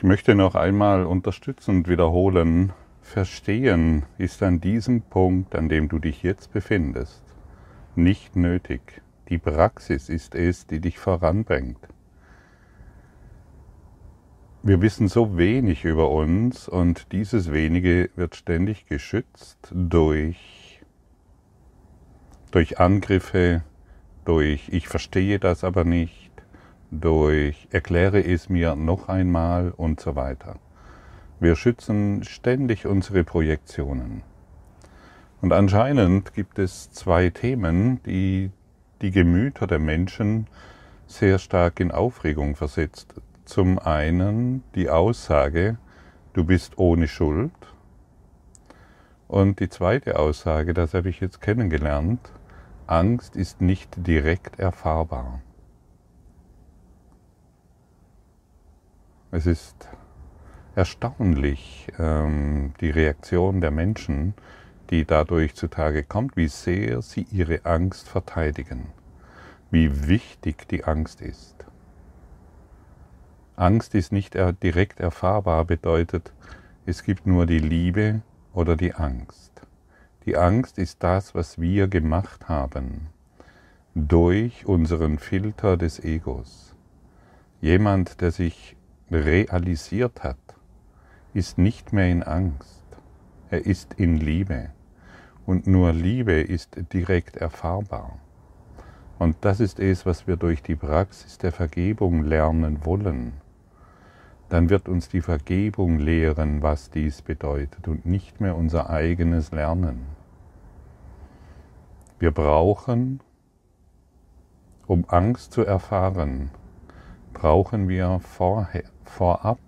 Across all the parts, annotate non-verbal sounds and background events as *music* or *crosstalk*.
Ich möchte noch einmal unterstützend wiederholen, Verstehen ist an diesem Punkt, an dem du dich jetzt befindest, nicht nötig. Die Praxis ist es, die dich voranbringt. Wir wissen so wenig über uns und dieses wenige wird ständig geschützt durch, durch Angriffe, durch ich verstehe das aber nicht, durch erkläre es mir noch einmal und so weiter. Wir schützen ständig unsere Projektionen. Und anscheinend gibt es zwei Themen, die die Gemüter der Menschen sehr stark in Aufregung versetzt. Zum einen die Aussage, du bist ohne Schuld. Und die zweite Aussage, das habe ich jetzt kennengelernt, Angst ist nicht direkt erfahrbar. Es ist erstaunlich, ähm, die Reaktion der Menschen, die dadurch zutage kommt, wie sehr sie ihre Angst verteidigen, wie wichtig die Angst ist. Angst ist nicht direkt erfahrbar, bedeutet, es gibt nur die Liebe oder die Angst. Die Angst ist das, was wir gemacht haben durch unseren Filter des Egos. Jemand, der sich realisiert hat, ist nicht mehr in Angst, er ist in Liebe. Und nur Liebe ist direkt erfahrbar. Und das ist es, was wir durch die Praxis der Vergebung lernen wollen. Dann wird uns die Vergebung lehren, was dies bedeutet und nicht mehr unser eigenes Lernen. Wir brauchen, um Angst zu erfahren, brauchen wir vorher, vorab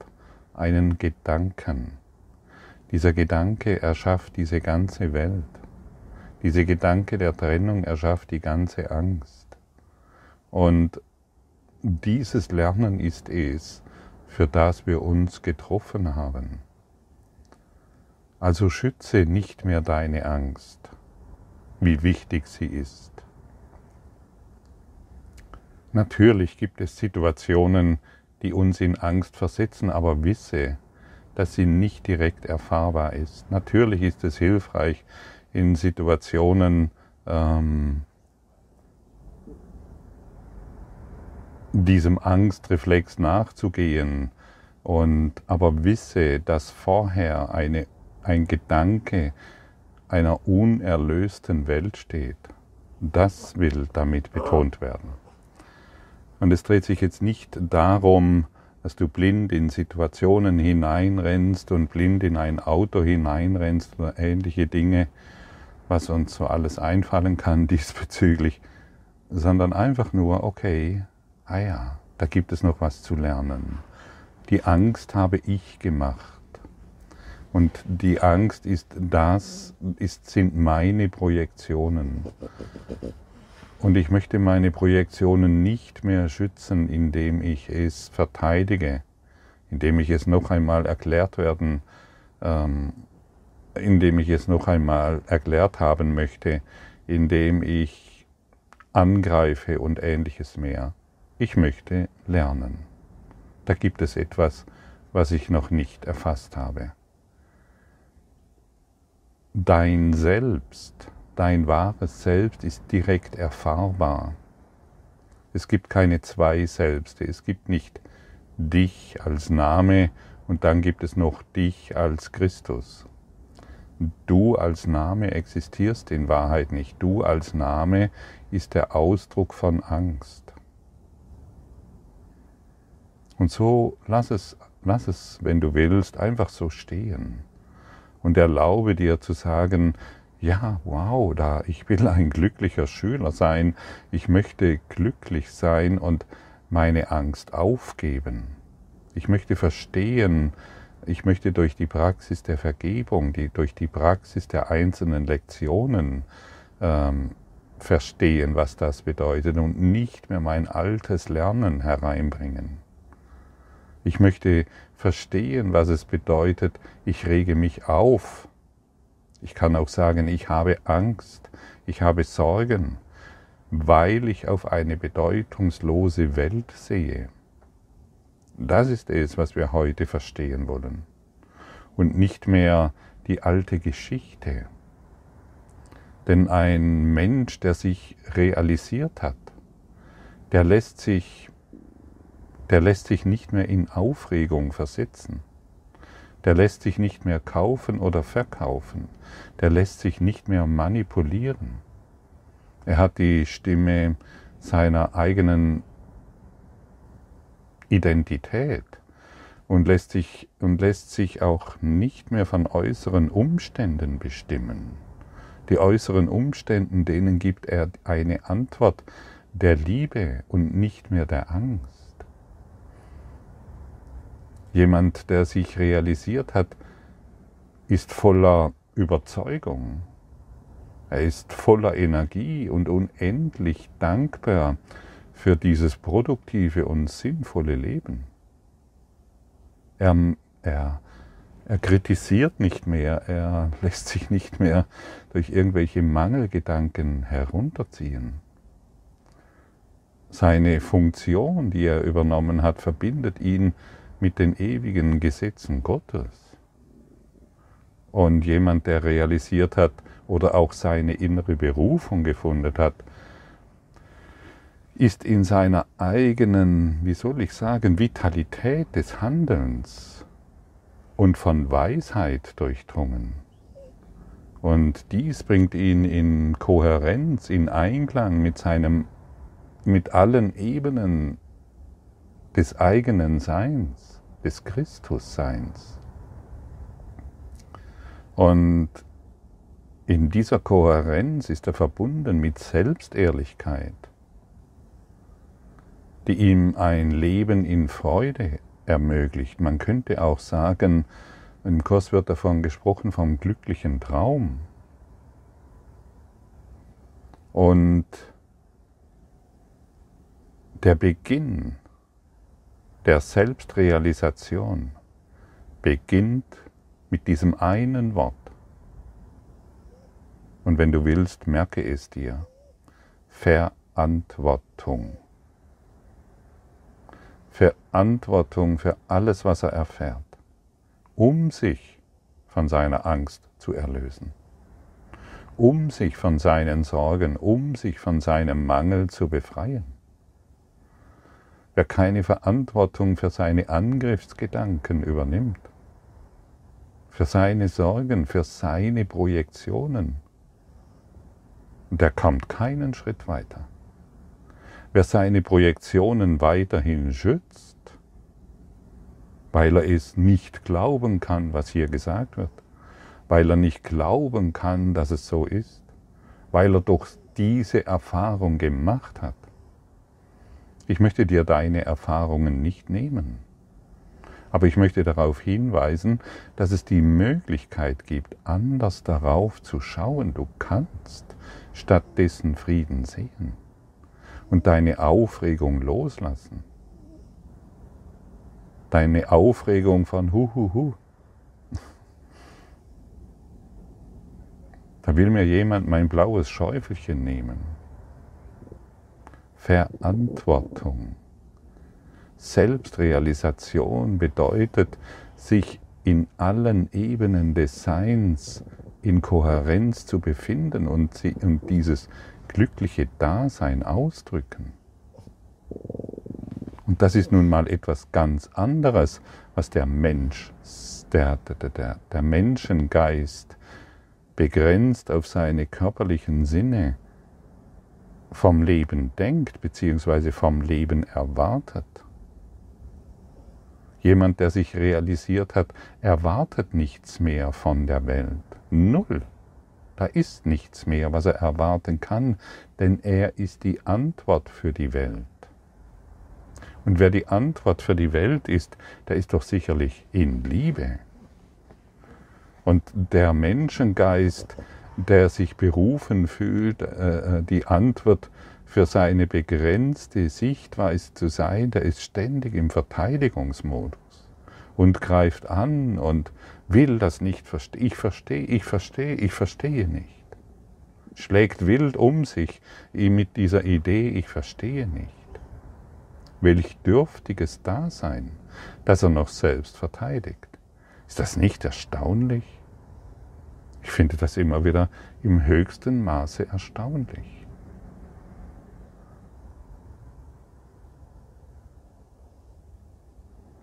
einen Gedanken. Dieser Gedanke erschafft diese ganze Welt. Dieser Gedanke der Trennung erschafft die ganze Angst. Und dieses Lernen ist es, für das wir uns getroffen haben. Also schütze nicht mehr deine Angst, wie wichtig sie ist. Natürlich gibt es Situationen, die uns in Angst versetzen, aber wisse, dass sie nicht direkt erfahrbar ist. Natürlich ist es hilfreich in Situationen, ähm, diesem Angstreflex nachzugehen. Und aber wisse, dass vorher eine, ein Gedanke einer unerlösten Welt steht. Das will damit betont werden. Und es dreht sich jetzt nicht darum, dass du blind in Situationen hineinrennst und blind in ein Auto hineinrennst oder ähnliche Dinge, was uns so alles einfallen kann *laughs* diesbezüglich, sondern einfach nur, okay, ah ja, da gibt es noch was zu lernen. Die Angst habe ich gemacht. Und die Angst ist das, ist, sind meine Projektionen. Und ich möchte meine Projektionen nicht mehr schützen, indem ich es verteidige, indem ich es noch einmal erklärt werden, ähm, indem ich es noch einmal erklärt haben möchte, indem ich angreife und ähnliches mehr. Ich möchte lernen. Da gibt es etwas, was ich noch nicht erfasst habe. Dein Selbst Dein wahres Selbst ist direkt erfahrbar. Es gibt keine zwei Selbste. Es gibt nicht dich als Name und dann gibt es noch dich als Christus. Du als Name existierst in Wahrheit nicht. Du als Name ist der Ausdruck von Angst. Und so lass es, lass es, wenn du willst, einfach so stehen und erlaube dir zu sagen, ja, wow, da, ich will ein glücklicher Schüler sein, ich möchte glücklich sein und meine Angst aufgeben. Ich möchte verstehen, ich möchte durch die Praxis der Vergebung, die, durch die Praxis der einzelnen Lektionen ähm, verstehen, was das bedeutet und nicht mehr mein altes Lernen hereinbringen. Ich möchte verstehen, was es bedeutet, ich rege mich auf ich kann auch sagen, ich habe Angst, ich habe Sorgen, weil ich auf eine bedeutungslose Welt sehe. Das ist es, was wir heute verstehen wollen. Und nicht mehr die alte Geschichte. Denn ein Mensch, der sich realisiert hat, der lässt sich, der lässt sich nicht mehr in Aufregung versetzen. Der lässt sich nicht mehr kaufen oder verkaufen. Der lässt sich nicht mehr manipulieren. Er hat die Stimme seiner eigenen Identität und lässt sich, und lässt sich auch nicht mehr von äußeren Umständen bestimmen. Die äußeren Umständen, denen gibt er eine Antwort der Liebe und nicht mehr der Angst. Jemand, der sich realisiert hat, ist voller Überzeugung. Er ist voller Energie und unendlich dankbar für dieses produktive und sinnvolle Leben. Er, er, er kritisiert nicht mehr, er lässt sich nicht mehr durch irgendwelche Mangelgedanken herunterziehen. Seine Funktion, die er übernommen hat, verbindet ihn mit den ewigen Gesetzen Gottes. Und jemand, der realisiert hat oder auch seine innere Berufung gefunden hat, ist in seiner eigenen, wie soll ich sagen, Vitalität des Handelns und von Weisheit durchdrungen. Und dies bringt ihn in Kohärenz, in Einklang mit seinem, mit allen Ebenen des eigenen Seins, des Christusseins. Und in dieser Kohärenz ist er verbunden mit Selbstehrlichkeit die ihm ein Leben in Freude ermöglicht. Man könnte auch sagen, im Kurs wird davon gesprochen, vom glücklichen Traum. Und der Beginn der Selbstrealisation beginnt mit diesem einen Wort. Und wenn du willst, merke es dir. Verantwortung. Verantwortung für alles, was er erfährt, um sich von seiner Angst zu erlösen, um sich von seinen Sorgen, um sich von seinem Mangel zu befreien. Wer keine Verantwortung für seine Angriffsgedanken übernimmt, für seine Sorgen, für seine Projektionen, der kommt keinen Schritt weiter. Wer seine Projektionen weiterhin schützt, weil er es nicht glauben kann, was hier gesagt wird, weil er nicht glauben kann, dass es so ist, weil er doch diese Erfahrung gemacht hat. Ich möchte dir deine Erfahrungen nicht nehmen, aber ich möchte darauf hinweisen, dass es die Möglichkeit gibt, anders darauf zu schauen. Du kannst stattdessen Frieden sehen und deine Aufregung loslassen. Deine Aufregung von hu hu hu. Da will mir jemand mein blaues Schäufelchen nehmen. Verantwortung. Selbstrealisation bedeutet, sich in allen Ebenen des Seins in Kohärenz zu befinden und, dieses glückliche Dasein ausdrücken. Und das ist nun mal etwas ganz anderes, was der Mensch, der, der, der, der Menschengeist begrenzt auf seine körperlichen Sinne vom Leben denkt bzw. vom Leben erwartet. Jemand, der sich realisiert hat, erwartet nichts mehr von der Welt. Null. Da ist nichts mehr, was er erwarten kann, denn er ist die Antwort für die Welt. Und wer die Antwort für die Welt ist, der ist doch sicherlich in Liebe. Und der Menschengeist, der sich berufen fühlt, äh, äh, die Antwort für seine begrenzte Sichtweise zu sein, der ist ständig im Verteidigungsmodus und greift an und will das nicht verstehen. Ich verstehe, ich verstehe, ich verstehe nicht. Schlägt wild um sich mit dieser Idee, ich verstehe nicht. welch dürftiges Dasein, das er noch selbst verteidigt. Ist das nicht erstaunlich? Ich finde das immer wieder im höchsten Maße erstaunlich.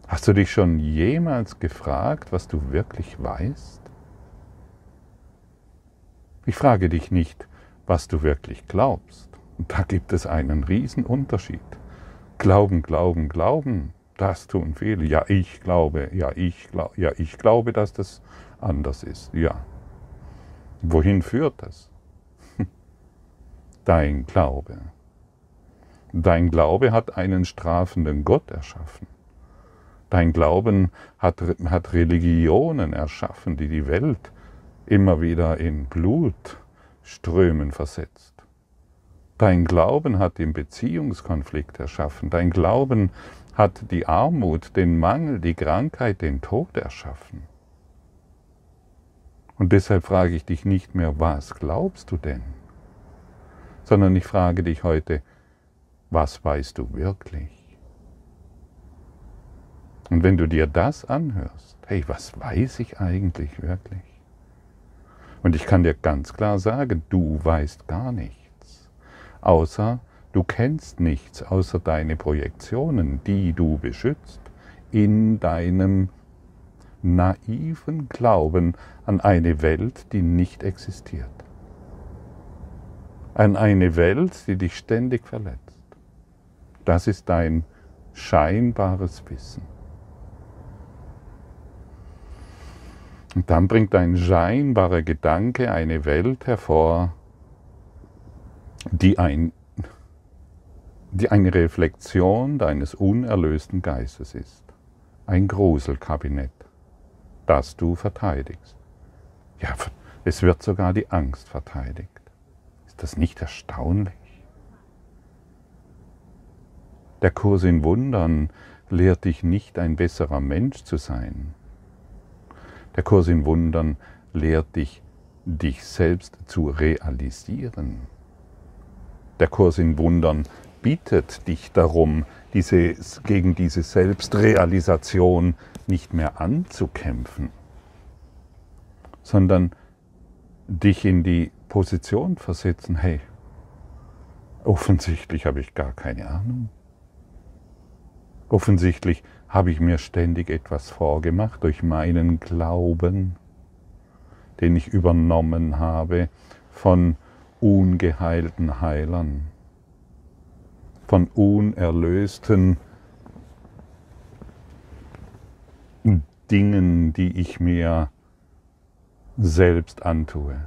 Hast du dich schon jemals gefragt, was du wirklich weißt? Ich frage dich nicht, was du wirklich glaubst. Und da gibt es einen riesen Unterschied. Glauben, glauben, glauben, das tun viele. Ja, ich glaube, ja, ich glaube, ja, ich glaube, dass das anders ist. Ja. Wohin führt das? *laughs* Dein Glaube. Dein Glaube hat einen strafenden Gott erschaffen. Dein Glauben hat, hat Religionen erschaffen, die die Welt immer wieder in Blutströmen versetzt. Dein Glauben hat den Beziehungskonflikt erschaffen. Dein Glauben hat die Armut, den Mangel, die Krankheit, den Tod erschaffen. Und deshalb frage ich dich nicht mehr, was glaubst du denn? Sondern ich frage dich heute, was weißt du wirklich? Und wenn du dir das anhörst, hey, was weiß ich eigentlich wirklich? Und ich kann dir ganz klar sagen, du weißt gar nichts, außer du kennst nichts, außer deine Projektionen, die du beschützt in deinem naiven Glauben an eine Welt, die nicht existiert. An eine Welt, die dich ständig verletzt. Das ist dein scheinbares Wissen. Und dann bringt ein scheinbarer Gedanke eine Welt hervor, die, ein, die eine Reflexion deines unerlösten Geistes ist. Ein Gruselkabinett, das du verteidigst. Ja, es wird sogar die Angst verteidigt. Ist das nicht erstaunlich? Der Kurs in Wundern lehrt dich nicht ein besserer Mensch zu sein, der Kurs in Wundern lehrt dich, dich selbst zu realisieren. Der Kurs in Wundern bittet dich darum, diese, gegen diese Selbstrealisation nicht mehr anzukämpfen, sondern dich in die Position versetzen, hey, offensichtlich habe ich gar keine Ahnung. Offensichtlich habe ich mir ständig etwas vorgemacht durch meinen Glauben, den ich übernommen habe von ungeheilten Heilern, von unerlösten Dingen, die ich mir selbst antue.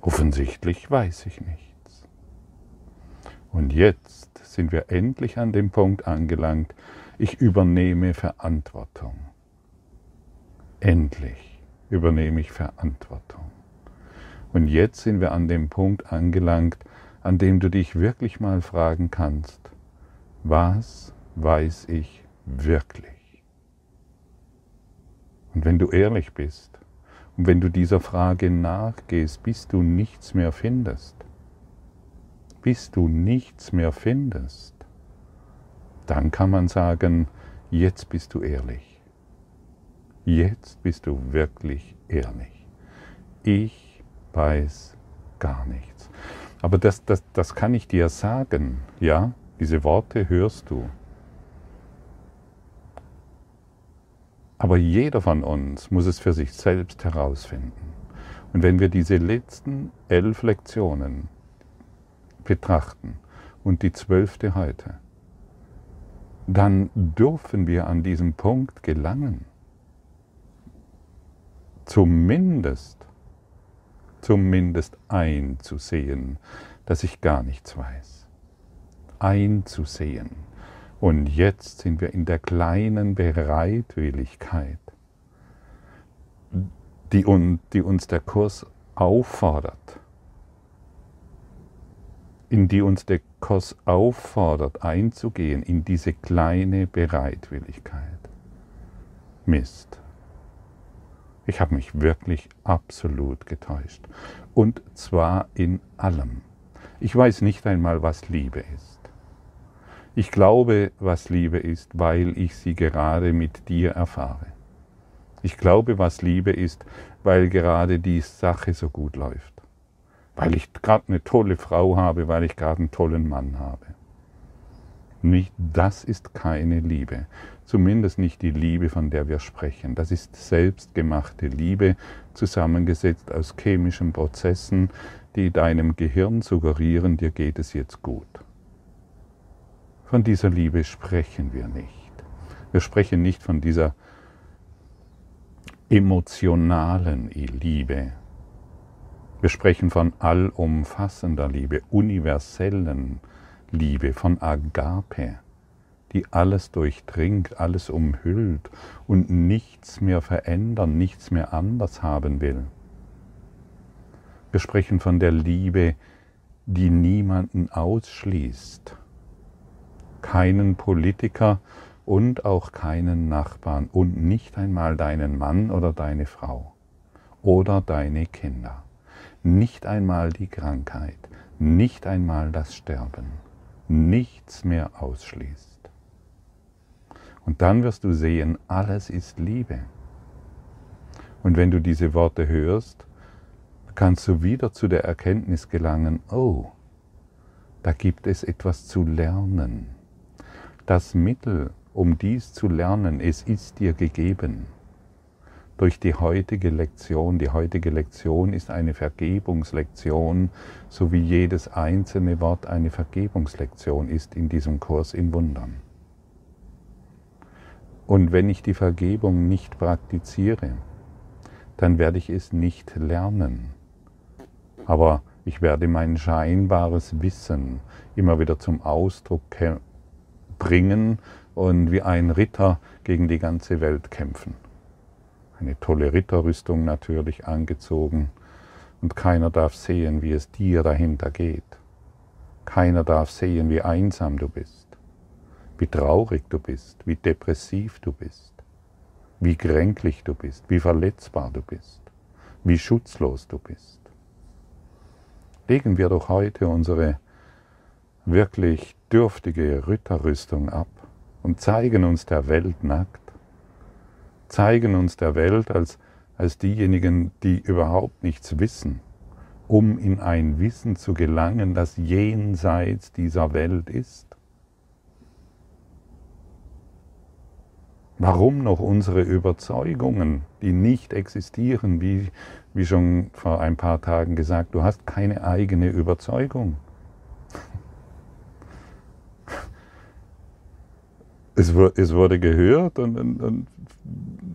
Offensichtlich weiß ich nichts. Und jetzt sind wir endlich an dem Punkt angelangt, ich übernehme Verantwortung. Endlich übernehme ich Verantwortung. Und jetzt sind wir an dem Punkt angelangt, an dem du dich wirklich mal fragen kannst, was weiß ich wirklich? Und wenn du ehrlich bist und wenn du dieser Frage nachgehst, bis du nichts mehr findest, bis du nichts mehr findest, dann kann man sagen, jetzt bist du ehrlich. Jetzt bist du wirklich ehrlich. Ich weiß gar nichts. Aber das, das, das kann ich dir sagen, ja? Diese Worte hörst du. Aber jeder von uns muss es für sich selbst herausfinden. Und wenn wir diese letzten elf Lektionen betrachten und die zwölfte heute, dann dürfen wir an diesem Punkt gelangen. Zumindest, zumindest einzusehen, dass ich gar nichts weiß. Einzusehen. Und jetzt sind wir in der kleinen Bereitwilligkeit, die, uns der Kurs auffordert in die uns der Kurs auffordert, einzugehen in diese kleine Bereitwilligkeit. Mist. Ich habe mich wirklich absolut getäuscht. Und zwar in allem. Ich weiß nicht einmal, was Liebe ist. Ich glaube, was Liebe ist, weil ich sie gerade mit dir erfahre. Ich glaube, was Liebe ist, weil gerade die Sache so gut läuft. Weil ich gerade eine tolle Frau habe, weil ich gerade einen tollen Mann habe. Nicht, das ist keine Liebe. Zumindest nicht die Liebe, von der wir sprechen. Das ist selbstgemachte Liebe, zusammengesetzt aus chemischen Prozessen, die deinem Gehirn suggerieren, dir geht es jetzt gut. Von dieser Liebe sprechen wir nicht. Wir sprechen nicht von dieser emotionalen Liebe. Wir sprechen von allumfassender Liebe, universellen Liebe, von Agape, die alles durchdringt, alles umhüllt und nichts mehr verändern, nichts mehr anders haben will. Wir sprechen von der Liebe, die niemanden ausschließt, keinen Politiker, und auch keinen Nachbarn und nicht einmal deinen Mann oder deine Frau oder deine Kinder. Nicht einmal die Krankheit, nicht einmal das Sterben, nichts mehr ausschließt. Und dann wirst du sehen, alles ist Liebe. Und wenn du diese Worte hörst, kannst du wieder zu der Erkenntnis gelangen, oh, da gibt es etwas zu lernen. Das Mittel, um dies zu lernen. Es ist dir gegeben. Durch die heutige Lektion. Die heutige Lektion ist eine Vergebungslektion, so wie jedes einzelne Wort eine Vergebungslektion ist in diesem Kurs in Wundern. Und wenn ich die Vergebung nicht praktiziere, dann werde ich es nicht lernen. Aber ich werde mein scheinbares Wissen immer wieder zum Ausdruck bringen und wie ein Ritter gegen die ganze Welt kämpfen. Eine tolle Ritterrüstung natürlich angezogen und keiner darf sehen, wie es dir dahinter geht. Keiner darf sehen, wie einsam du bist, wie traurig du bist, wie depressiv du bist, wie kränklich du bist, wie verletzbar du bist, wie schutzlos du bist. Legen wir doch heute unsere wirklich dürftige Ritterrüstung ab und zeigen uns der Welt nackt, zeigen uns der Welt als, als diejenigen, die überhaupt nichts wissen, um in ein Wissen zu gelangen, das jenseits dieser Welt ist. Warum noch unsere Überzeugungen, die nicht existieren, wie, wie schon vor ein paar Tagen gesagt, du hast keine eigene Überzeugung. Es, es wurde gehört und, und, und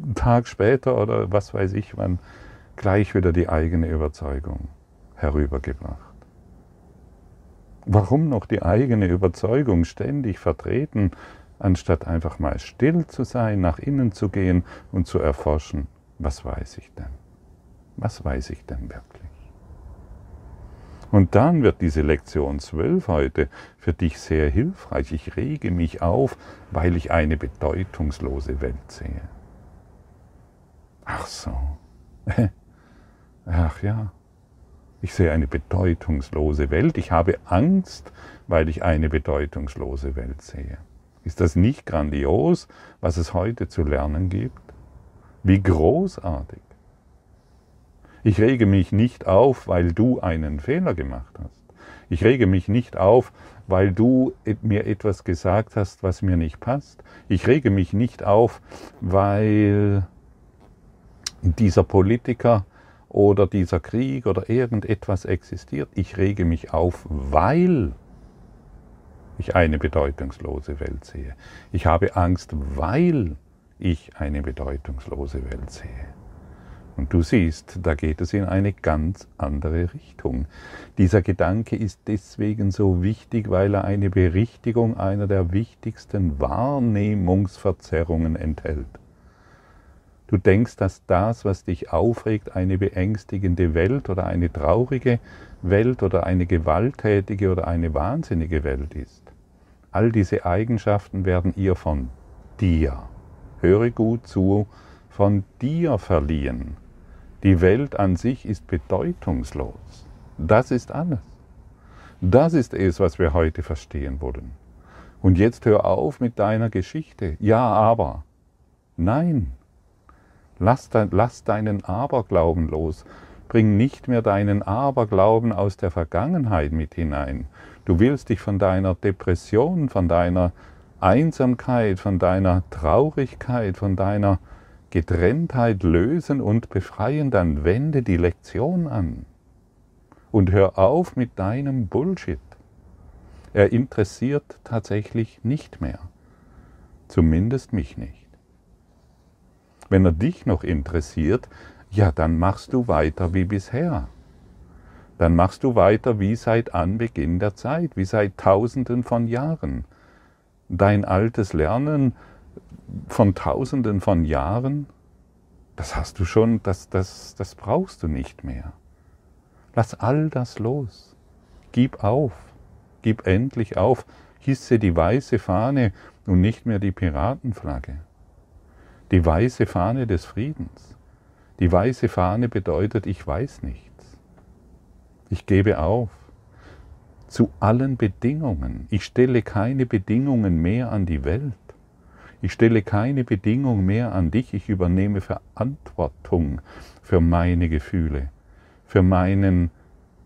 einen Tag später oder was weiß ich wann gleich wieder die eigene Überzeugung herübergebracht. Warum noch die eigene Überzeugung ständig vertreten, anstatt einfach mal still zu sein, nach innen zu gehen und zu erforschen, was weiß ich denn? Was weiß ich denn wirklich? Und dann wird diese Lektion 12 heute für dich sehr hilfreich. Ich rege mich auf, weil ich eine bedeutungslose Welt sehe. Ach so. *laughs* Ach ja. Ich sehe eine bedeutungslose Welt. Ich habe Angst, weil ich eine bedeutungslose Welt sehe. Ist das nicht grandios, was es heute zu lernen gibt? Wie großartig. Ich rege mich nicht auf, weil du einen Fehler gemacht hast. Ich rege mich nicht auf, weil du mir etwas gesagt hast, was mir nicht passt. Ich rege mich nicht auf, weil dieser Politiker oder dieser Krieg oder irgendetwas existiert. Ich rege mich auf, weil ich eine bedeutungslose Welt sehe. Ich habe Angst, weil ich eine bedeutungslose Welt sehe. Und du siehst, da geht es in eine ganz andere Richtung. Dieser Gedanke ist deswegen so wichtig, weil er eine Berichtigung einer der wichtigsten Wahrnehmungsverzerrungen enthält. Du denkst, dass das, was dich aufregt, eine beängstigende Welt oder eine traurige Welt oder eine gewalttätige oder eine wahnsinnige Welt ist. All diese Eigenschaften werden ihr von dir, höre gut zu, von dir verliehen. Die Welt an sich ist bedeutungslos. Das ist alles. Das ist es, was wir heute verstehen wollen. Und jetzt hör auf mit deiner Geschichte. Ja, aber. Nein. Lass, de, lass deinen Aberglauben los. Bring nicht mehr deinen Aberglauben aus der Vergangenheit mit hinein. Du willst dich von deiner Depression, von deiner Einsamkeit, von deiner Traurigkeit, von deiner Getrenntheit lösen und befreien, dann wende die Lektion an. Und hör auf mit deinem Bullshit. Er interessiert tatsächlich nicht mehr. Zumindest mich nicht. Wenn er dich noch interessiert, ja, dann machst du weiter wie bisher. Dann machst du weiter wie seit Anbeginn der Zeit, wie seit Tausenden von Jahren. Dein altes Lernen von Tausenden von Jahren, das hast du schon, das, das, das brauchst du nicht mehr. Lass all das los. Gib auf. Gib endlich auf. Hisse die weiße Fahne und nicht mehr die Piratenflagge. Die weiße Fahne des Friedens. Die weiße Fahne bedeutet, ich weiß nichts. Ich gebe auf. Zu allen Bedingungen. Ich stelle keine Bedingungen mehr an die Welt. Ich stelle keine Bedingung mehr an dich. Ich übernehme Verantwortung für meine Gefühle, für meinen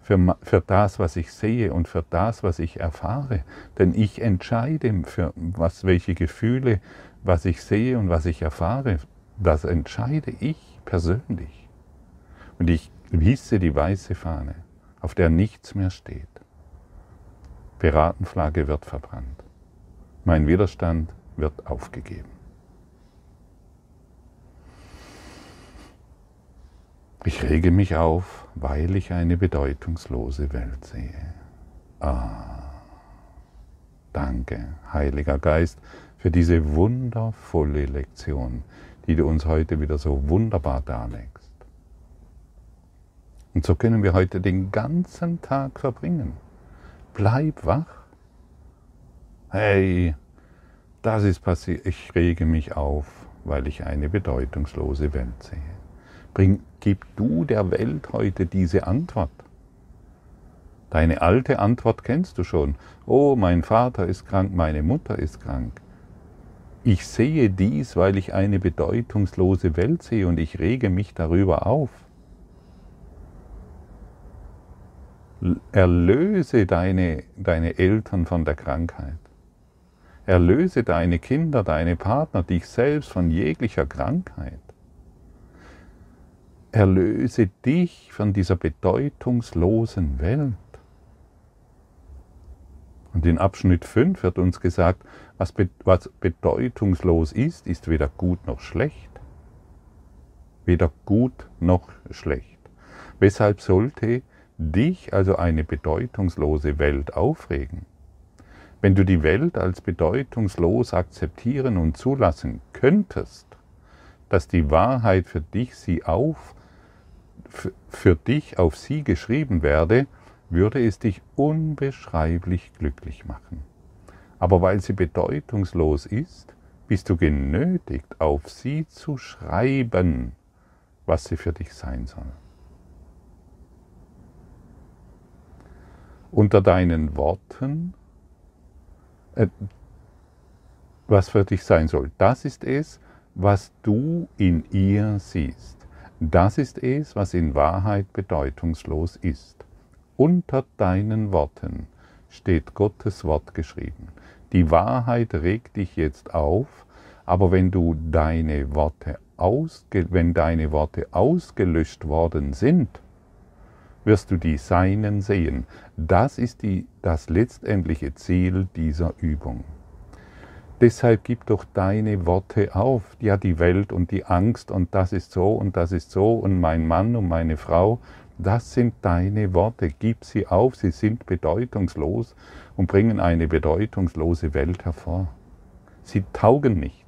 für, für das, was ich sehe und für das, was ich erfahre. Denn ich entscheide, für was, welche Gefühle, was ich sehe und was ich erfahre, das entscheide ich persönlich. Und ich hisse die weiße Fahne, auf der nichts mehr steht. Piratenflagge wird verbrannt. Mein Widerstand wird aufgegeben. Ich rege mich auf, weil ich eine bedeutungslose Welt sehe. Ah, danke, Heiliger Geist, für diese wundervolle Lektion, die du uns heute wieder so wunderbar darlegst. Und so können wir heute den ganzen Tag verbringen. Bleib wach. Hey, das ist passiert. Ich rege mich auf, weil ich eine bedeutungslose Welt sehe. Bring, gib du der Welt heute diese Antwort. Deine alte Antwort kennst du schon. Oh, mein Vater ist krank, meine Mutter ist krank. Ich sehe dies, weil ich eine bedeutungslose Welt sehe und ich rege mich darüber auf. Erlöse deine, deine Eltern von der Krankheit. Erlöse deine Kinder, deine Partner, dich selbst von jeglicher Krankheit. Erlöse dich von dieser bedeutungslosen Welt. Und in Abschnitt 5 wird uns gesagt, was, bedeutungslos ist, ist weder gut noch schlecht. Weder gut noch schlecht. Weshalb sollte dich also eine bedeutungslose Welt aufregen? Wenn du die Welt als bedeutungslos akzeptieren und zulassen könntest, dass die Wahrheit für dich sie auf für dich auf sie geschrieben werde, würde es dich unbeschreiblich glücklich machen. Aber weil sie bedeutungslos ist, bist du genötigt, auf sie zu schreiben, was sie für dich sein soll. Unter deinen Worten, was für dich sein soll, das ist es, was du in ihr siehst. Das ist es, was in Wahrheit bedeutungslos ist. Unter deinen Worten steht Gottes Wort geschrieben. Die Wahrheit regt dich jetzt auf, aber wenn du deine Worte ausge wenn deine Worte ausgelöscht worden sind, wirst du die Seinen sehen. Das ist die, das letztendliche Ziel dieser Übung. Deshalb gib doch deine Worte auf. Ja, die Welt und die Angst und das ist so und das ist so und mein Mann und meine Frau, das sind deine Worte. Gib sie auf, sie sind bedeutungslos und bringen eine bedeutungslose Welt hervor. Sie taugen nichts.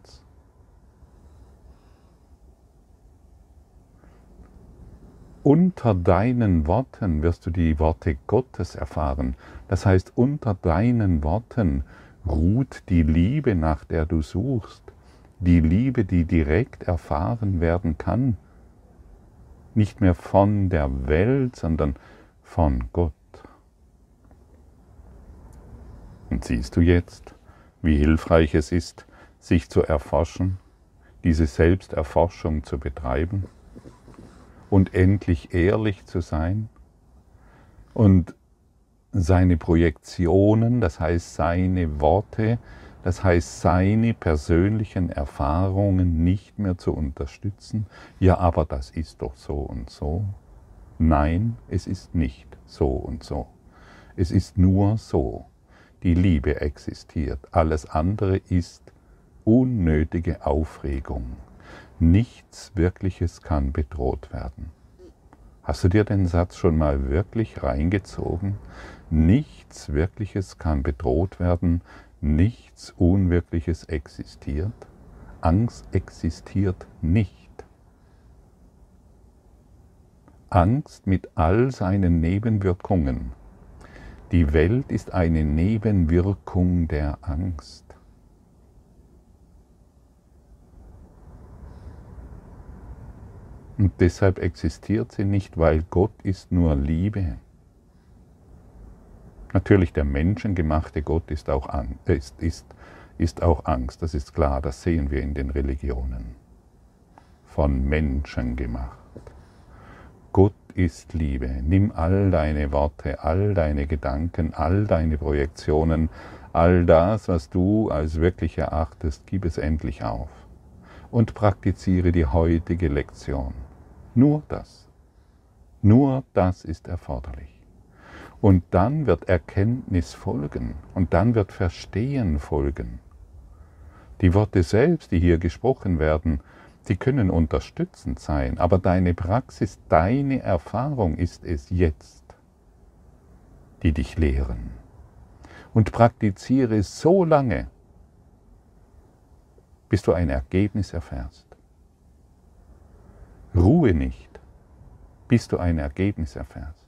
Unter deinen Worten wirst du die Worte Gottes erfahren. Das heißt, unter deinen Worten ruht die Liebe, nach der du suchst, die Liebe, die direkt erfahren werden kann, nicht mehr von der Welt, sondern von Gott. Und siehst du jetzt, wie hilfreich es ist, sich zu erforschen, diese Selbsterforschung zu betreiben und endlich ehrlich zu sein und seine Projektionen, das heißt seine Worte, das heißt seine persönlichen Erfahrungen nicht mehr zu unterstützen. Ja, aber das ist doch so und so. Nein, es ist nicht so und so. Es ist nur so. Die Liebe existiert. Alles andere ist unnötige Aufregung. Nichts Wirkliches kann bedroht werden. Hast du dir den Satz schon mal wirklich reingezogen? Nichts Wirkliches kann bedroht werden, nichts Unwirkliches existiert. Angst existiert nicht. Angst mit all seinen Nebenwirkungen. Die Welt ist eine Nebenwirkung der Angst. Und deshalb existiert sie nicht, weil Gott ist nur Liebe. Natürlich, der menschengemachte Gott ist auch, ist, ist, ist auch Angst, das ist klar, das sehen wir in den Religionen. Von Menschen gemacht. Gott ist Liebe. Nimm all deine Worte, all deine Gedanken, all deine Projektionen, all das, was du als wirklich erachtest, gib es endlich auf und praktiziere die heutige Lektion. Nur das. Nur das ist erforderlich. Und dann wird Erkenntnis folgen und dann wird Verstehen folgen. Die Worte selbst, die hier gesprochen werden, die können unterstützend sein, aber deine Praxis, deine Erfahrung ist es jetzt, die dich lehren. Und praktiziere so lange, bis du ein Ergebnis erfährst. Ruhe nicht, bis du ein Ergebnis erfährst.